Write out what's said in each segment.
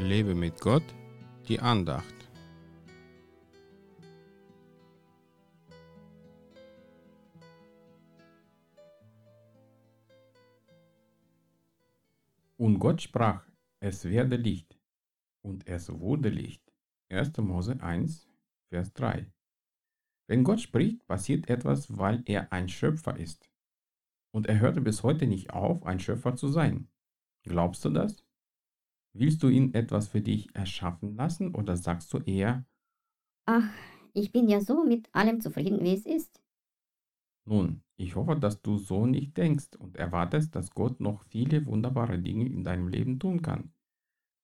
Lebe mit Gott, die Andacht. Und Gott sprach, es werde Licht. Und es wurde Licht. 1. Mose 1, Vers 3. Wenn Gott spricht, passiert etwas, weil er ein Schöpfer ist. Und er hörte bis heute nicht auf, ein Schöpfer zu sein. Glaubst du das? Willst du ihn etwas für dich erschaffen lassen oder sagst du eher, Ach, ich bin ja so mit allem zufrieden, wie es ist. nun, ich hoffe, dass du so nicht denkst und erwartest, dass Gott noch viele wunderbare Dinge in deinem Leben tun kann.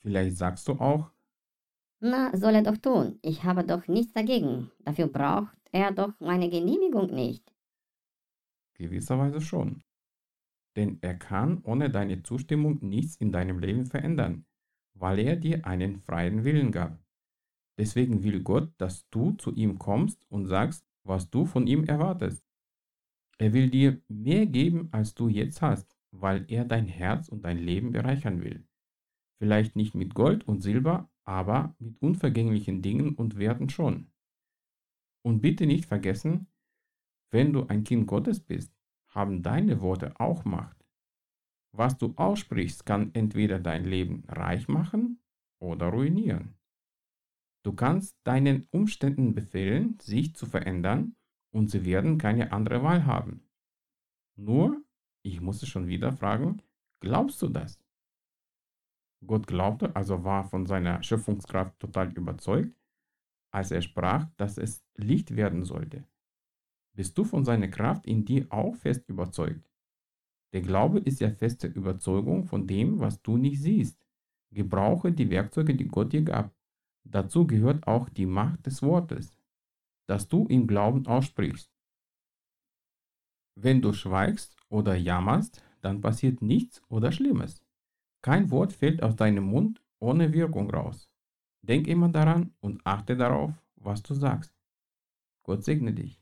Vielleicht sagst du auch, Na, soll er doch tun. Ich habe doch nichts dagegen. Dafür braucht er doch meine Genehmigung nicht. gewisserweise schon. Denn er kann ohne deine Zustimmung nichts in deinem Leben verändern, weil er dir einen freien Willen gab. Deswegen will Gott, dass du zu ihm kommst und sagst, was du von ihm erwartest. Er will dir mehr geben, als du jetzt hast, weil er dein Herz und dein Leben bereichern will. Vielleicht nicht mit Gold und Silber, aber mit unvergänglichen Dingen und Werten schon. Und bitte nicht vergessen, wenn du ein Kind Gottes bist, haben deine Worte auch Macht. Was du aussprichst, kann entweder dein Leben reich machen oder ruinieren. Du kannst deinen Umständen befehlen, sich zu verändern und sie werden keine andere Wahl haben. Nur, ich muss es schon wieder fragen, glaubst du das? Gott glaubte, also war von seiner Schöpfungskraft total überzeugt, als er sprach, dass es Licht werden sollte. Bist du von seiner Kraft in dir auch fest überzeugt? Der Glaube ist ja feste Überzeugung von dem, was du nicht siehst. Gebrauche die Werkzeuge, die Gott dir gab. Dazu gehört auch die Macht des Wortes, das du im Glauben aussprichst. Wenn du schweigst oder jammerst, dann passiert nichts oder Schlimmes. Kein Wort fällt aus deinem Mund ohne Wirkung raus. Denk immer daran und achte darauf, was du sagst. Gott segne dich.